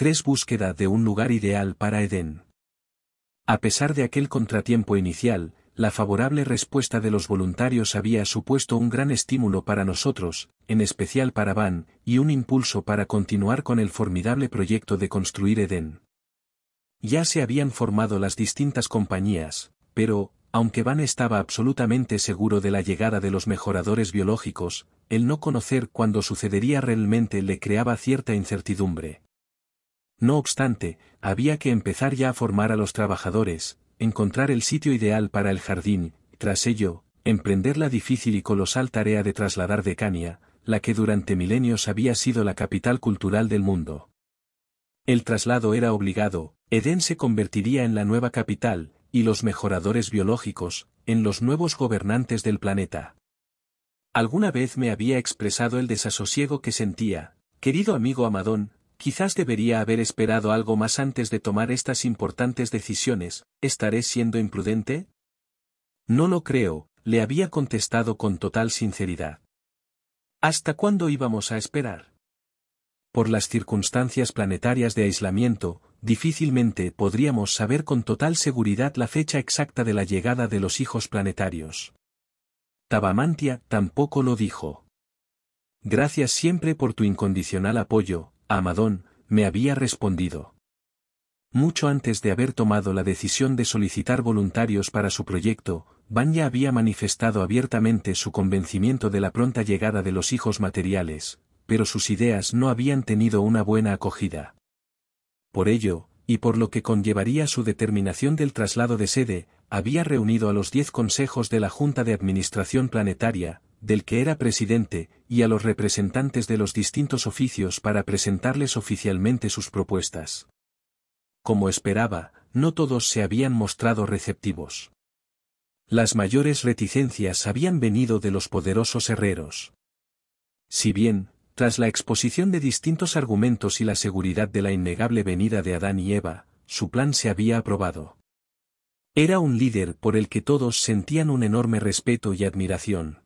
3 Búsqueda de un lugar ideal para Edén. A pesar de aquel contratiempo inicial, la favorable respuesta de los voluntarios había supuesto un gran estímulo para nosotros, en especial para Van, y un impulso para continuar con el formidable proyecto de construir Edén. Ya se habían formado las distintas compañías, pero, aunque Van estaba absolutamente seguro de la llegada de los mejoradores biológicos, el no conocer cuándo sucedería realmente le creaba cierta incertidumbre. No obstante, había que empezar ya a formar a los trabajadores, encontrar el sitio ideal para el jardín, tras ello, emprender la difícil y colosal tarea de trasladar Decania, la que durante milenios había sido la capital cultural del mundo. El traslado era obligado, Edén se convertiría en la nueva capital, y los mejoradores biológicos, en los nuevos gobernantes del planeta. Alguna vez me había expresado el desasosiego que sentía, querido amigo Amadón, quizás debería haber esperado algo más antes de tomar estas importantes decisiones, ¿estaré siendo imprudente? No lo creo, le había contestado con total sinceridad. ¿Hasta cuándo íbamos a esperar? Por las circunstancias planetarias de aislamiento, difícilmente podríamos saber con total seguridad la fecha exacta de la llegada de los hijos planetarios. Tabamantia tampoco lo dijo. Gracias siempre por tu incondicional apoyo, Amadón, me había respondido. Mucho antes de haber tomado la decisión de solicitar voluntarios para su proyecto, Banya había manifestado abiertamente su convencimiento de la pronta llegada de los hijos materiales, pero sus ideas no habían tenido una buena acogida. Por ello, y por lo que conllevaría su determinación del traslado de sede, había reunido a los diez consejos de la Junta de Administración Planetaria, del que era presidente, y a los representantes de los distintos oficios para presentarles oficialmente sus propuestas. Como esperaba, no todos se habían mostrado receptivos. Las mayores reticencias habían venido de los poderosos herreros. Si bien, tras la exposición de distintos argumentos y la seguridad de la innegable venida de Adán y Eva, su plan se había aprobado. Era un líder por el que todos sentían un enorme respeto y admiración.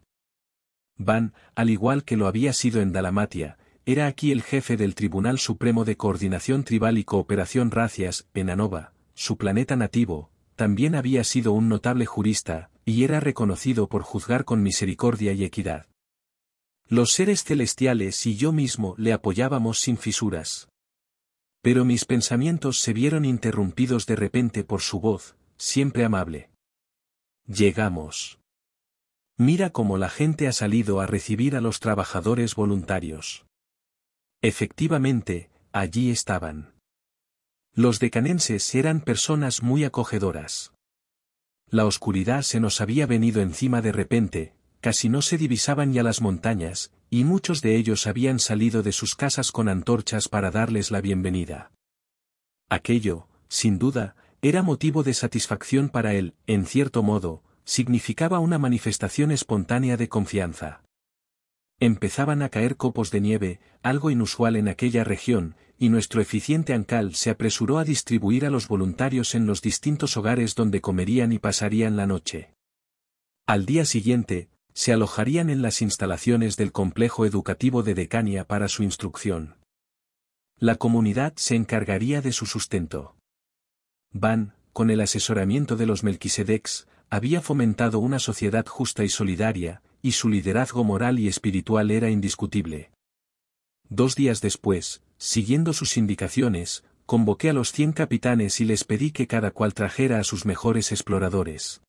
Van, al igual que lo había sido en Dalamatia, era aquí el jefe del Tribunal Supremo de Coordinación Tribal y Cooperación Racias, en Anova, su planeta nativo, también había sido un notable jurista, y era reconocido por juzgar con misericordia y equidad. Los seres celestiales y yo mismo le apoyábamos sin fisuras. Pero mis pensamientos se vieron interrumpidos de repente por su voz, siempre amable. Llegamos. Mira cómo la gente ha salido a recibir a los trabajadores voluntarios. Efectivamente, allí estaban. Los decanenses eran personas muy acogedoras. La oscuridad se nos había venido encima de repente, casi no se divisaban ya las montañas, y muchos de ellos habían salido de sus casas con antorchas para darles la bienvenida. Aquello, sin duda, era motivo de satisfacción para él, en cierto modo, significaba una manifestación espontánea de confianza. Empezaban a caer copos de nieve, algo inusual en aquella región, y nuestro eficiente Ancal se apresuró a distribuir a los voluntarios en los distintos hogares donde comerían y pasarían la noche. Al día siguiente, se alojarían en las instalaciones del complejo educativo de Decania para su instrucción. La comunidad se encargaría de su sustento. Van, con el asesoramiento de los Melquisedecs, había fomentado una sociedad justa y solidaria, y su liderazgo moral y espiritual era indiscutible. Dos días después, siguiendo sus indicaciones, convoqué a los cien capitanes y les pedí que cada cual trajera a sus mejores exploradores.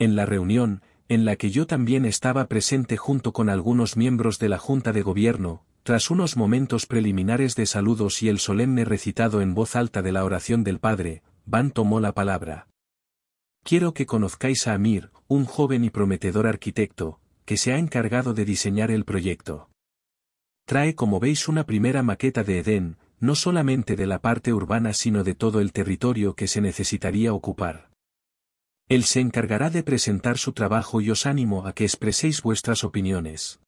En la reunión, en la que yo también estaba presente junto con algunos miembros de la Junta de Gobierno, tras unos momentos preliminares de saludos y el solemne recitado en voz alta de la oración del Padre, Van tomó la palabra. Quiero que conozcáis a Amir, un joven y prometedor arquitecto, que se ha encargado de diseñar el proyecto. Trae como veis una primera maqueta de Edén, no solamente de la parte urbana sino de todo el territorio que se necesitaría ocupar. Él se encargará de presentar su trabajo y os animo a que expreséis vuestras opiniones.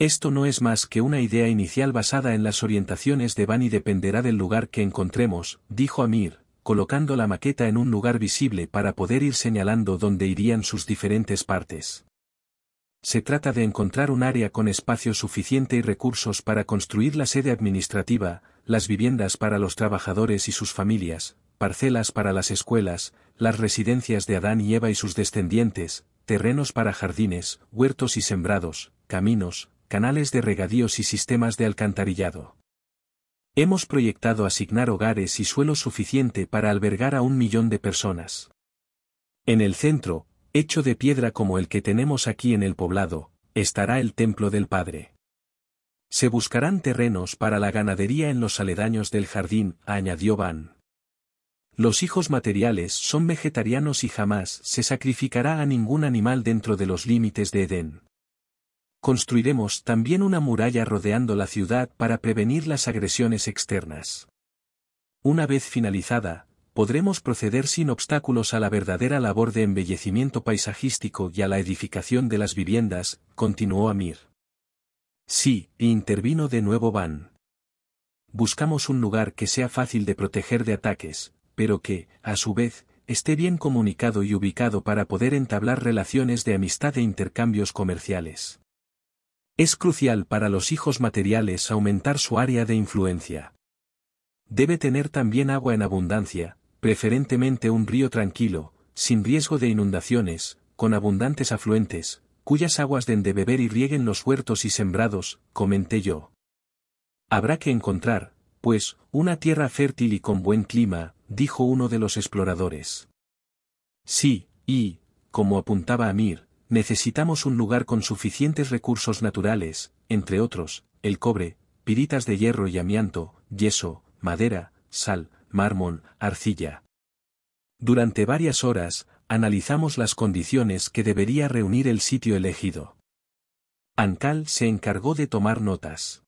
Esto no es más que una idea inicial basada en las orientaciones de Van y dependerá del lugar que encontremos, dijo Amir, colocando la maqueta en un lugar visible para poder ir señalando dónde irían sus diferentes partes. Se trata de encontrar un área con espacio suficiente y recursos para construir la sede administrativa, las viviendas para los trabajadores y sus familias, parcelas para las escuelas, las residencias de Adán y Eva y sus descendientes, terrenos para jardines, huertos y sembrados, caminos, canales de regadíos y sistemas de alcantarillado. Hemos proyectado asignar hogares y suelo suficiente para albergar a un millón de personas. En el centro, hecho de piedra como el que tenemos aquí en el poblado, estará el templo del Padre. Se buscarán terrenos para la ganadería en los aledaños del jardín, añadió Van. Los hijos materiales son vegetarianos y jamás se sacrificará a ningún animal dentro de los límites de Edén. Construiremos también una muralla rodeando la ciudad para prevenir las agresiones externas. Una vez finalizada, podremos proceder sin obstáculos a la verdadera labor de embellecimiento paisajístico y a la edificación de las viviendas, continuó Amir. Sí, intervino de nuevo Van. Buscamos un lugar que sea fácil de proteger de ataques, pero que, a su vez, esté bien comunicado y ubicado para poder entablar relaciones de amistad e intercambios comerciales. Es crucial para los hijos materiales aumentar su área de influencia. Debe tener también agua en abundancia, preferentemente un río tranquilo, sin riesgo de inundaciones, con abundantes afluentes, cuyas aguas den de beber y rieguen los huertos y sembrados, comenté yo. Habrá que encontrar, pues, una tierra fértil y con buen clima, dijo uno de los exploradores. Sí, y, como apuntaba Amir, necesitamos un lugar con suficientes recursos naturales, entre otros, el cobre, piritas de hierro y amianto, yeso, madera, sal, mármol, arcilla. Durante varias horas, analizamos las condiciones que debería reunir el sitio elegido. Ancal se encargó de tomar notas.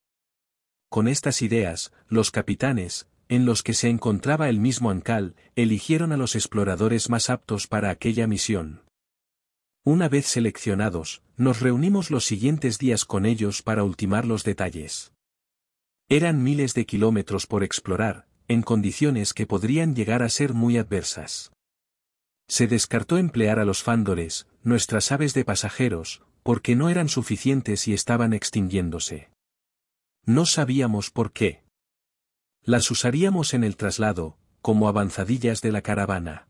Con estas ideas, los capitanes, en los que se encontraba el mismo Ancal, eligieron a los exploradores más aptos para aquella misión. Una vez seleccionados, nos reunimos los siguientes días con ellos para ultimar los detalles. Eran miles de kilómetros por explorar, en condiciones que podrían llegar a ser muy adversas. Se descartó emplear a los fándores, nuestras aves de pasajeros, porque no eran suficientes y estaban extinguiéndose. No sabíamos por qué. Las usaríamos en el traslado, como avanzadillas de la caravana.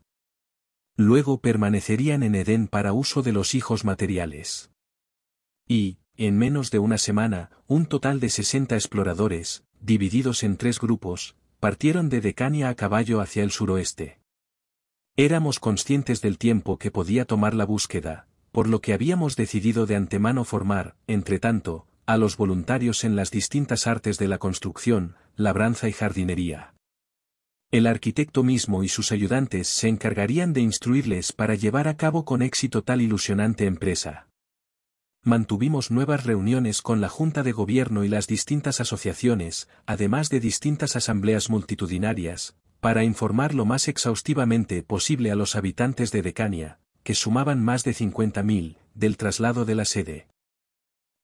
Luego permanecerían en Edén para uso de los hijos materiales. Y, en menos de una semana, un total de 60 exploradores, divididos en tres grupos, partieron de Decania a caballo hacia el suroeste. Éramos conscientes del tiempo que podía tomar la búsqueda, por lo que habíamos decidido de antemano formar, entre tanto, a los voluntarios en las distintas artes de la construcción, labranza y jardinería. El arquitecto mismo y sus ayudantes se encargarían de instruirles para llevar a cabo con éxito tal ilusionante empresa mantuvimos nuevas reuniones con la Junta de Gobierno y las distintas asociaciones, además de distintas asambleas multitudinarias, para informar lo más exhaustivamente posible a los habitantes de Decania, que sumaban más de 50.000, del traslado de la sede.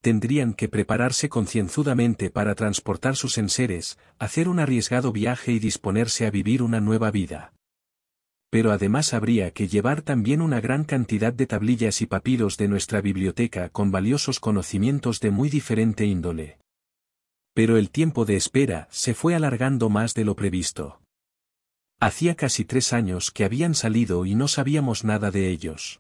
Tendrían que prepararse concienzudamente para transportar sus enseres, hacer un arriesgado viaje y disponerse a vivir una nueva vida pero además habría que llevar también una gran cantidad de tablillas y papiros de nuestra biblioteca con valiosos conocimientos de muy diferente índole. Pero el tiempo de espera se fue alargando más de lo previsto. Hacía casi tres años que habían salido y no sabíamos nada de ellos.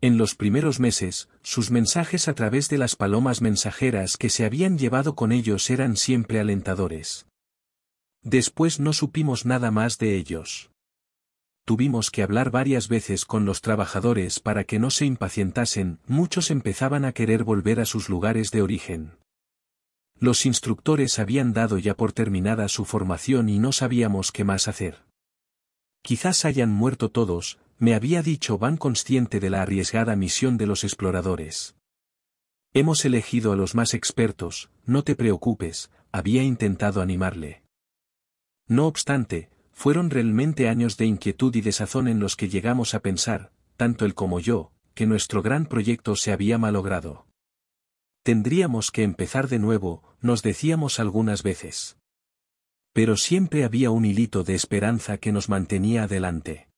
En los primeros meses, sus mensajes a través de las palomas mensajeras que se habían llevado con ellos eran siempre alentadores. Después no supimos nada más de ellos tuvimos que hablar varias veces con los trabajadores para que no se impacientasen, muchos empezaban a querer volver a sus lugares de origen. Los instructores habían dado ya por terminada su formación y no sabíamos qué más hacer. Quizás hayan muerto todos, me había dicho Van consciente de la arriesgada misión de los exploradores. Hemos elegido a los más expertos, no te preocupes, había intentado animarle. No obstante, fueron realmente años de inquietud y desazón en los que llegamos a pensar, tanto él como yo, que nuestro gran proyecto se había malogrado. Tendríamos que empezar de nuevo, nos decíamos algunas veces. Pero siempre había un hilito de esperanza que nos mantenía adelante.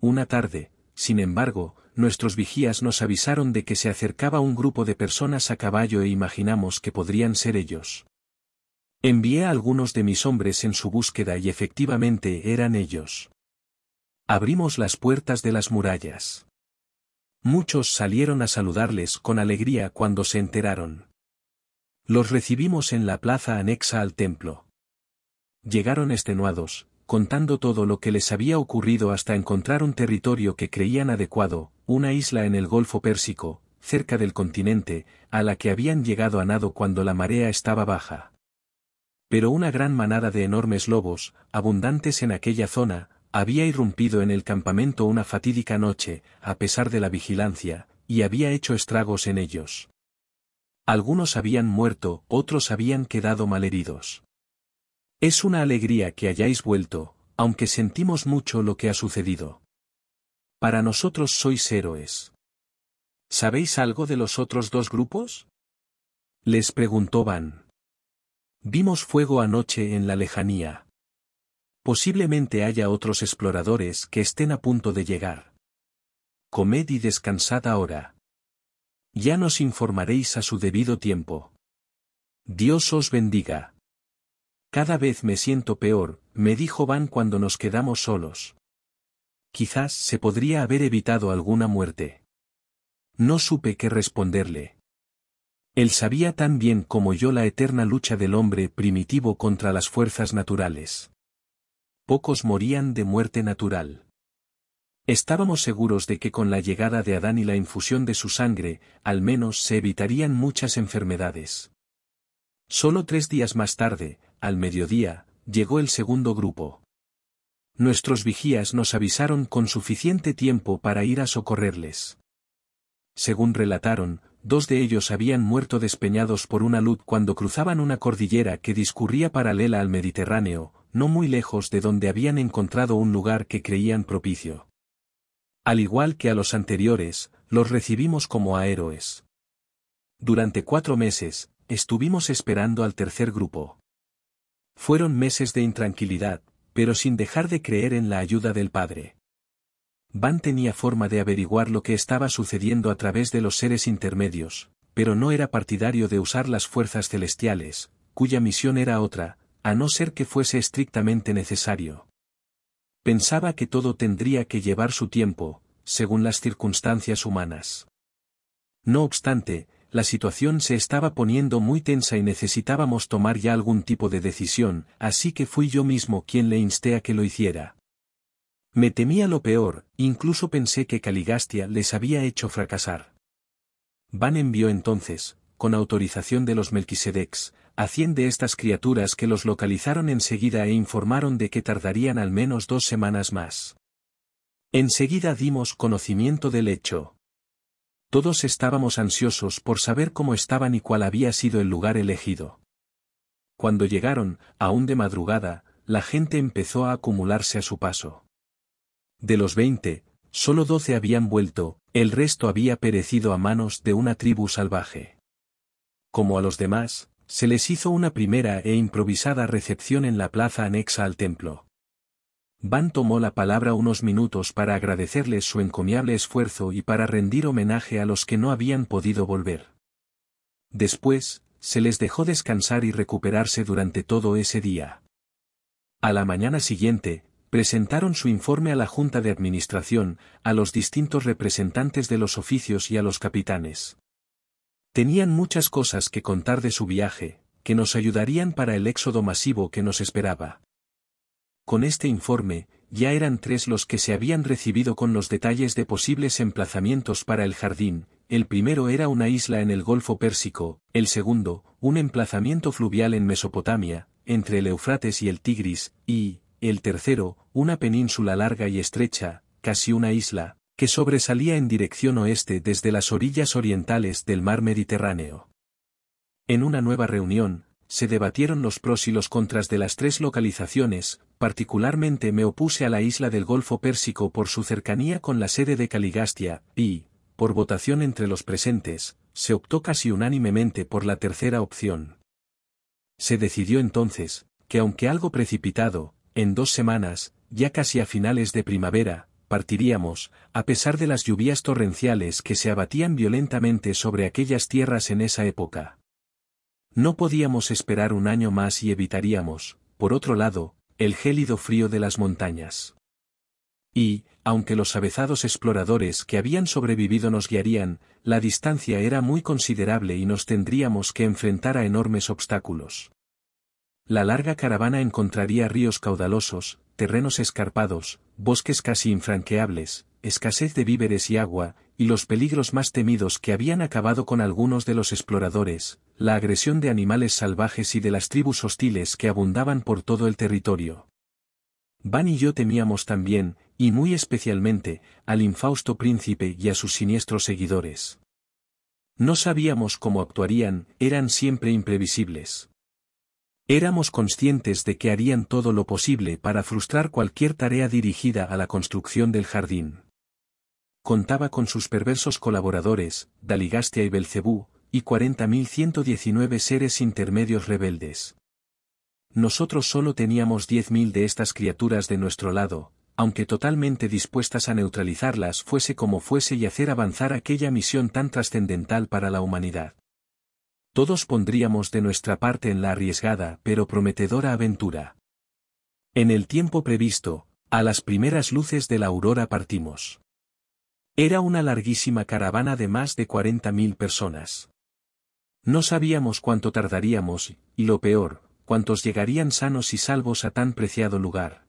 Una tarde, sin embargo, nuestros vigías nos avisaron de que se acercaba un grupo de personas a caballo e imaginamos que podrían ser ellos. Envié a algunos de mis hombres en su búsqueda y efectivamente eran ellos. Abrimos las puertas de las murallas. Muchos salieron a saludarles con alegría cuando se enteraron. Los recibimos en la plaza anexa al templo. Llegaron extenuados, contando todo lo que les había ocurrido hasta encontrar un territorio que creían adecuado, una isla en el Golfo Pérsico, cerca del continente, a la que habían llegado a nado cuando la marea estaba baja. Pero una gran manada de enormes lobos, abundantes en aquella zona, había irrumpido en el campamento una fatídica noche, a pesar de la vigilancia, y había hecho estragos en ellos. Algunos habían muerto, otros habían quedado malheridos. Es una alegría que hayáis vuelto, aunque sentimos mucho lo que ha sucedido. Para nosotros sois héroes. ¿Sabéis algo de los otros dos grupos? Les preguntó Van. Vimos fuego anoche en la lejanía. Posiblemente haya otros exploradores que estén a punto de llegar. Comed y descansad ahora. Ya nos informaréis a su debido tiempo. Dios os bendiga. Cada vez me siento peor, me dijo Van cuando nos quedamos solos. Quizás se podría haber evitado alguna muerte. No supe qué responderle. Él sabía tan bien como yo la eterna lucha del hombre primitivo contra las fuerzas naturales pocos morían de muerte natural. Estábamos seguros de que con la llegada de Adán y la infusión de su sangre, al menos se evitarían muchas enfermedades. Solo tres días más tarde, al mediodía, llegó el segundo grupo. Nuestros vigías nos avisaron con suficiente tiempo para ir a socorrerles. Según relataron, dos de ellos habían muerto despeñados por una luz cuando cruzaban una cordillera que discurría paralela al Mediterráneo, no muy lejos de donde habían encontrado un lugar que creían propicio. Al igual que a los anteriores, los recibimos como a héroes. Durante cuatro meses, estuvimos esperando al tercer grupo. Fueron meses de intranquilidad, pero sin dejar de creer en la ayuda del Padre. Van tenía forma de averiguar lo que estaba sucediendo a través de los seres intermedios, pero no era partidario de usar las fuerzas celestiales, cuya misión era otra, a no ser que fuese estrictamente necesario. Pensaba que todo tendría que llevar su tiempo, según las circunstancias humanas. No obstante, la situación se estaba poniendo muy tensa y necesitábamos tomar ya algún tipo de decisión, así que fui yo mismo quien le insté a que lo hiciera. Me temía lo peor, incluso pensé que Caligastia les había hecho fracasar. Van envió entonces, con autorización de los Melquisedecs, a cien de estas criaturas que los localizaron enseguida e informaron de que tardarían al menos dos semanas más. Enseguida dimos conocimiento del hecho. Todos estábamos ansiosos por saber cómo estaban y cuál había sido el lugar elegido. Cuando llegaron, aún de madrugada, la gente empezó a acumularse a su paso. De los veinte, solo doce habían vuelto, el resto había perecido a manos de una tribu salvaje. Como a los demás, se les hizo una primera e improvisada recepción en la plaza anexa al templo. Van tomó la palabra unos minutos para agradecerles su encomiable esfuerzo y para rendir homenaje a los que no habían podido volver. Después, se les dejó descansar y recuperarse durante todo ese día. A la mañana siguiente, presentaron su informe a la Junta de Administración, a los distintos representantes de los oficios y a los capitanes. Tenían muchas cosas que contar de su viaje, que nos ayudarían para el éxodo masivo que nos esperaba. Con este informe, ya eran tres los que se habían recibido con los detalles de posibles emplazamientos para el jardín, el primero era una isla en el Golfo Pérsico, el segundo, un emplazamiento fluvial en Mesopotamia, entre el Eufrates y el Tigris, y, el tercero, una península larga y estrecha, casi una isla, que sobresalía en dirección oeste desde las orillas orientales del mar Mediterráneo. En una nueva reunión, se debatieron los pros y los contras de las tres localizaciones, particularmente me opuse a la isla del Golfo Pérsico por su cercanía con la sede de Caligastia, y, por votación entre los presentes, se optó casi unánimemente por la tercera opción. Se decidió entonces, que aunque algo precipitado, en dos semanas, ya casi a finales de primavera, partiríamos, a pesar de las lluvias torrenciales que se abatían violentamente sobre aquellas tierras en esa época. No podíamos esperar un año más y evitaríamos, por otro lado, el gélido frío de las montañas. Y, aunque los avezados exploradores que habían sobrevivido nos guiarían, la distancia era muy considerable y nos tendríamos que enfrentar a enormes obstáculos. La larga caravana encontraría ríos caudalosos, terrenos escarpados, bosques casi infranqueables, escasez de víveres y agua, y los peligros más temidos que habían acabado con algunos de los exploradores, la agresión de animales salvajes y de las tribus hostiles que abundaban por todo el territorio. Van y yo temíamos también, y muy especialmente, al infausto príncipe y a sus siniestros seguidores. No sabíamos cómo actuarían, eran siempre imprevisibles. Éramos conscientes de que harían todo lo posible para frustrar cualquier tarea dirigida a la construcción del jardín. Contaba con sus perversos colaboradores, Daligastia y Belcebú, y 40.119 seres intermedios rebeldes. Nosotros solo teníamos 10.000 de estas criaturas de nuestro lado, aunque totalmente dispuestas a neutralizarlas fuese como fuese y hacer avanzar aquella misión tan trascendental para la humanidad todos pondríamos de nuestra parte en la arriesgada pero prometedora aventura. En el tiempo previsto, a las primeras luces de la aurora partimos. Era una larguísima caravana de más de 40.000 personas. No sabíamos cuánto tardaríamos, y lo peor, cuántos llegarían sanos y salvos a tan preciado lugar.